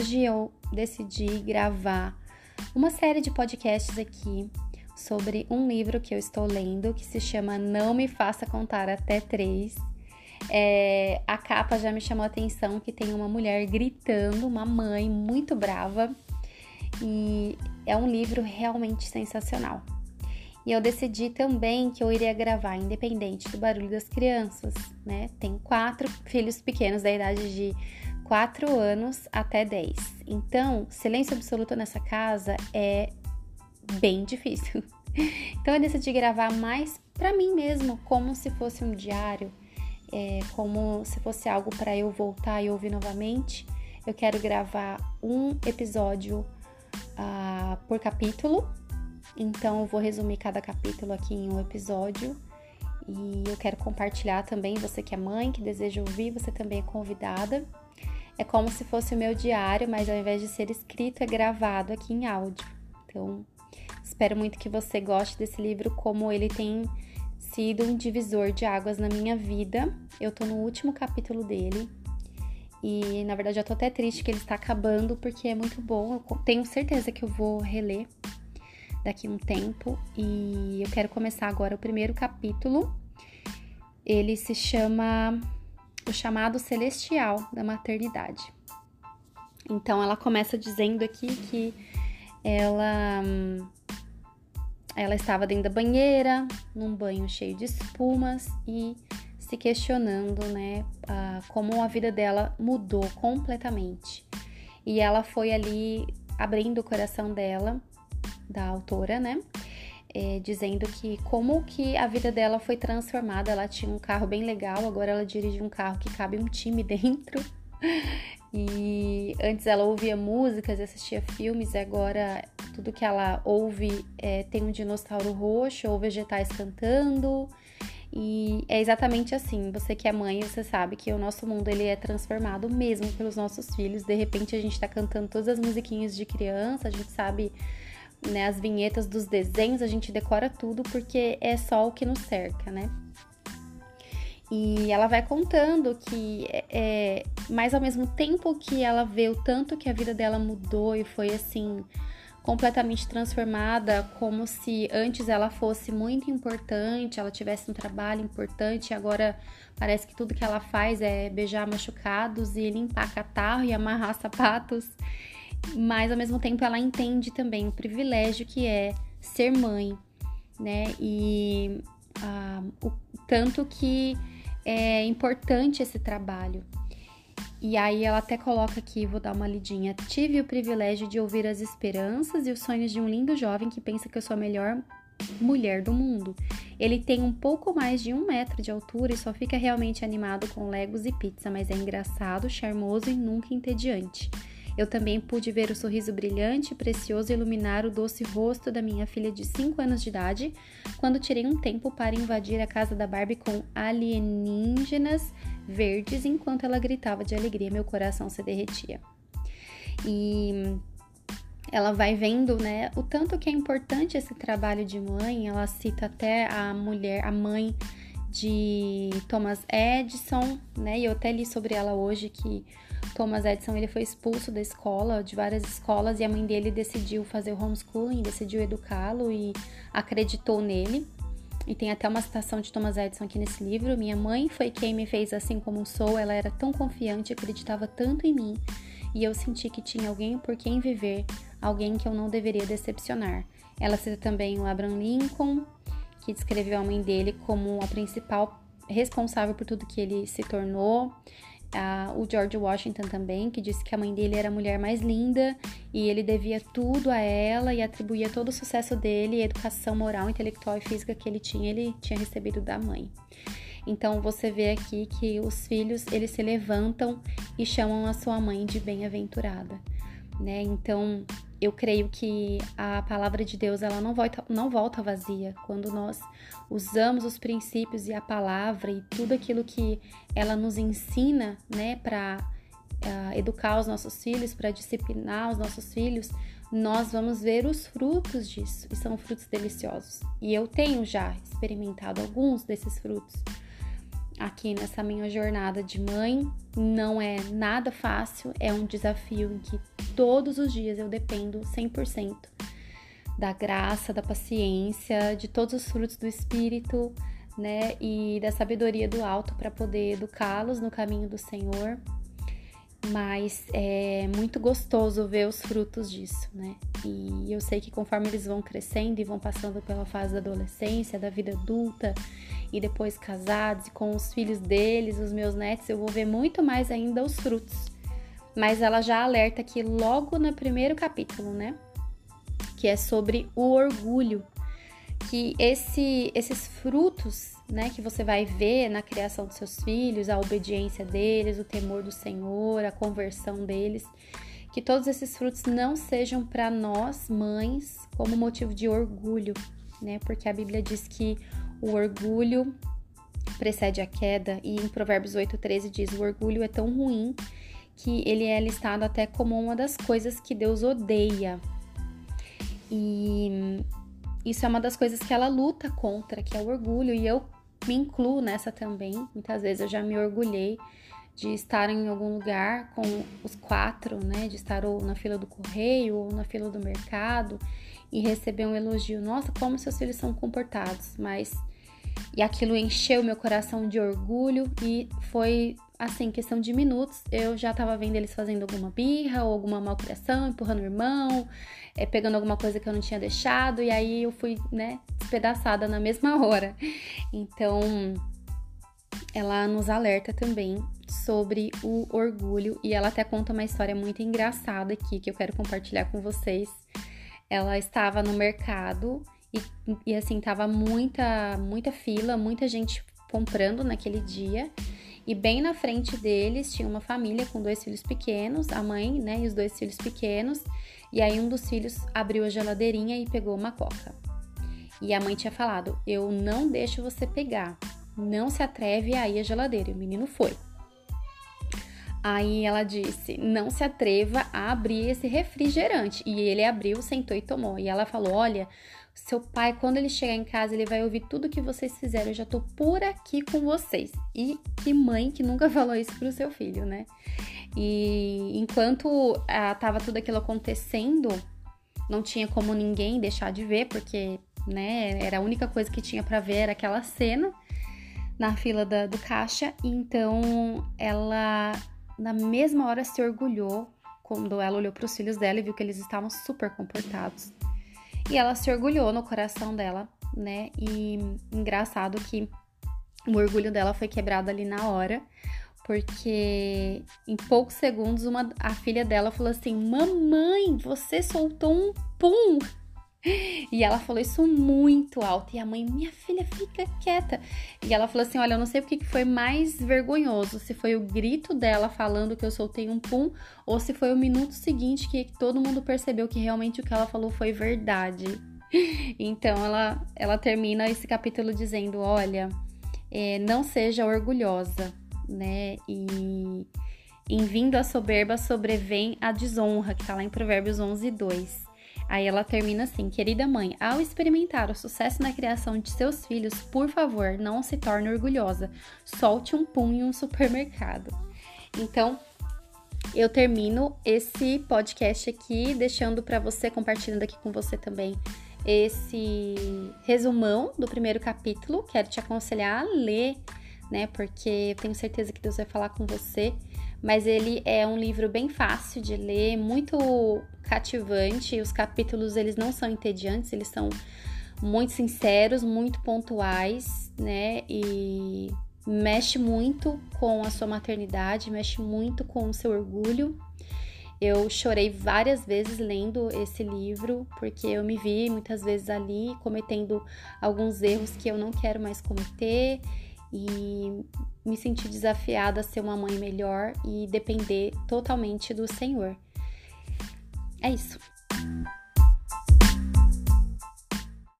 hoje eu decidi gravar uma série de podcasts aqui sobre um livro que eu estou lendo que se chama Não Me Faça Contar Até Três. É, a capa já me chamou a atenção que tem uma mulher gritando, uma mãe muito brava, e é um livro realmente sensacional. E eu decidi também que eu iria gravar independente do barulho das crianças, né? Tem quatro filhos pequenos da idade de 4 anos até 10. Então, silêncio absoluto nessa casa é bem difícil. Então, eu decidi gravar mais para mim mesmo, como se fosse um diário, é, como se fosse algo para eu voltar e ouvir novamente. Eu quero gravar um episódio uh, por capítulo, então eu vou resumir cada capítulo aqui em um episódio. E eu quero compartilhar também. Você que é mãe, que deseja ouvir, você também é convidada. É como se fosse o meu diário, mas ao invés de ser escrito, é gravado aqui em áudio. Então, espero muito que você goste desse livro, como ele tem sido um divisor de águas na minha vida. Eu tô no último capítulo dele. E na verdade eu tô até triste que ele está acabando porque é muito bom. Eu tenho certeza que eu vou reler daqui um tempo e eu quero começar agora o primeiro capítulo. Ele se chama o chamado celestial da maternidade. Então ela começa dizendo aqui que ela ela estava dentro da banheira, num banho cheio de espumas e se questionando, né, a, como a vida dela mudou completamente. E ela foi ali abrindo o coração dela, da autora, né, é, dizendo que como que a vida dela foi transformada. Ela tinha um carro bem legal, agora ela dirige um carro que cabe um time dentro. E antes ela ouvia músicas, assistia filmes, e agora tudo que ela ouve é, tem um dinossauro roxo ou vegetais cantando. E é exatamente assim. Você que é mãe, você sabe que o nosso mundo ele é transformado mesmo pelos nossos filhos. De repente a gente tá cantando todas as musiquinhas de criança, a gente sabe né, as vinhetas dos desenhos, a gente decora tudo porque é só o que nos cerca, né? E ela vai contando que, é, é, mas ao mesmo tempo que ela vê o tanto que a vida dela mudou e foi assim, completamente transformada, como se antes ela fosse muito importante, ela tivesse um trabalho importante, e agora parece que tudo que ela faz é beijar machucados e limpar catarro e amarrar sapatos mas ao mesmo tempo ela entende também o privilégio que é ser mãe, né? E ah, o tanto que é importante esse trabalho. E aí ela até coloca aqui, vou dar uma lidinha. Tive o privilégio de ouvir as esperanças e os sonhos de um lindo jovem que pensa que eu sou a melhor mulher do mundo. Ele tem um pouco mais de um metro de altura e só fica realmente animado com legos e pizza, mas é engraçado, charmoso e nunca entediante. Eu também pude ver o sorriso brilhante e precioso iluminar o doce rosto da minha filha de 5 anos de idade quando tirei um tempo para invadir a casa da Barbie com alienígenas verdes enquanto ela gritava de alegria, meu coração se derretia. E ela vai vendo, né, o tanto que é importante esse trabalho de mãe. Ela cita até a mulher, a mãe de Thomas Edison, né? E eu até li sobre ela hoje que Thomas Edison ele foi expulso da escola, de várias escolas, e a mãe dele decidiu fazer o homeschooling, decidiu educá-lo e acreditou nele. E tem até uma citação de Thomas Edison aqui nesse livro. Minha mãe foi quem me fez assim como sou. Ela era tão confiante, acreditava tanto em mim, e eu senti que tinha alguém por quem viver, alguém que eu não deveria decepcionar. Ela cita também o Abraham Lincoln, que descreveu a mãe dele como a principal responsável por tudo que ele se tornou a, o George Washington também, que disse que a mãe dele era a mulher mais linda e ele devia tudo a ela e atribuía todo o sucesso dele, a educação moral, intelectual e física que ele tinha, ele tinha recebido da mãe. Então você vê aqui que os filhos eles se levantam e chamam a sua mãe de bem-aventurada, né? Então eu creio que a palavra de Deus ela não volta, não volta vazia quando nós usamos os princípios e a palavra e tudo aquilo que ela nos ensina, né, para uh, ah, educar os nossos filhos, para disciplinar os nossos filhos, nós vamos ver os frutos disso e são frutos deliciosos. E eu tenho já experimentado alguns desses frutos. aqui nessa minha jornada de mãe. Não é nada fácil, é um desafio em que todos os dias eu dependo 100% da graça, da paciência, de todos os frutos do espírito, né, e da sabedoria do alto para poder educá-los no caminho do Senhor mas é muito gostoso ver os frutos disso, né? E eu sei que conforme eles vão crescendo e vão passando pela fase da adolescência, da vida adulta e depois casados e com os filhos deles, os meus netos, eu vou ver muito mais ainda os frutos. Mas ela já alerta aqui logo no primeiro capítulo, né? Que é sobre o orgulho, que esse, esses frutos né, que você vai ver na criação dos seus filhos, a obediência deles, o temor do Senhor, a conversão deles, que todos esses frutos não sejam para nós, mães, como motivo de orgulho, né? Porque a Bíblia diz que o orgulho precede a queda e em Provérbios 8:13 diz: "O orgulho é tão ruim que ele é listado até como uma das coisas que Deus odeia". E isso é uma das coisas que ela luta contra, que é o orgulho, e eu me incluo nessa também. Muitas vezes eu já me orgulhei de estar em algum lugar com os quatro, né? De estar ou na fila do correio ou na fila do mercado e receber um elogio. Nossa, como seus filhos são comportados, mas e aquilo encheu meu coração de orgulho e foi assim, questão de minutos, eu já tava vendo eles fazendo alguma birra ou alguma malcriação, empurrando o irmão, é, pegando alguma coisa que eu não tinha deixado, e aí eu fui, né, despedaçada na mesma hora. Então, ela nos alerta também sobre o orgulho e ela até conta uma história muito engraçada aqui que eu quero compartilhar com vocês. Ela estava no mercado e, e assim, tava muita, muita fila, muita gente comprando naquele dia. E bem na frente deles tinha uma família com dois filhos pequenos, a mãe, né, e os dois filhos pequenos. E aí um dos filhos abriu a geladeirinha e pegou uma coca. E a mãe tinha falado: "Eu não deixo você pegar. Não se atreve a ir à geladeira". E o menino foi. Aí ela disse: "Não se atreva a abrir esse refrigerante". E ele abriu, sentou e tomou. E ela falou: "Olha, seu pai, quando ele chegar em casa, ele vai ouvir tudo que vocês fizeram. Eu já tô por aqui com vocês. E que mãe que nunca falou isso pro seu filho, né? E enquanto ah, tava tudo aquilo acontecendo, não tinha como ninguém deixar de ver, porque, né, era a única coisa que tinha para ver era aquela cena na fila da, do caixa. Então, ela, na mesma hora, se orgulhou quando ela olhou para os filhos dela e viu que eles estavam super comportados. E ela se orgulhou no coração dela, né? E engraçado que o orgulho dela foi quebrado ali na hora, porque em poucos segundos uma, a filha dela falou assim: Mamãe, você soltou um pum! E ela falou isso muito alto. E a mãe, minha filha, fica quieta. E ela falou assim: Olha, eu não sei o que foi mais vergonhoso: se foi o grito dela falando que eu soltei um pum, ou se foi o minuto seguinte que todo mundo percebeu que realmente o que ela falou foi verdade. Então ela, ela termina esse capítulo dizendo: Olha, é, não seja orgulhosa, né? E em vindo a soberba sobrevém a desonra, que tá lá em Provérbios 11, 2. Aí ela termina assim: Querida mãe, ao experimentar o sucesso na criação de seus filhos, por favor, não se torne orgulhosa. Solte um pum em um supermercado. Então, eu termino esse podcast aqui, deixando para você, compartilhando aqui com você também esse resumão do primeiro capítulo. Quero te aconselhar a ler, né? Porque eu tenho certeza que Deus vai falar com você mas ele é um livro bem fácil de ler, muito cativante. Os capítulos eles não são entediantes, eles são muito sinceros, muito pontuais, né? E mexe muito com a sua maternidade, mexe muito com o seu orgulho. Eu chorei várias vezes lendo esse livro, porque eu me vi muitas vezes ali cometendo alguns erros que eu não quero mais cometer e me senti desafiada a ser uma mãe melhor e depender totalmente do Senhor. É isso.